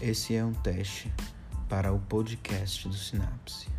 Esse é um teste para o podcast do Sinapse.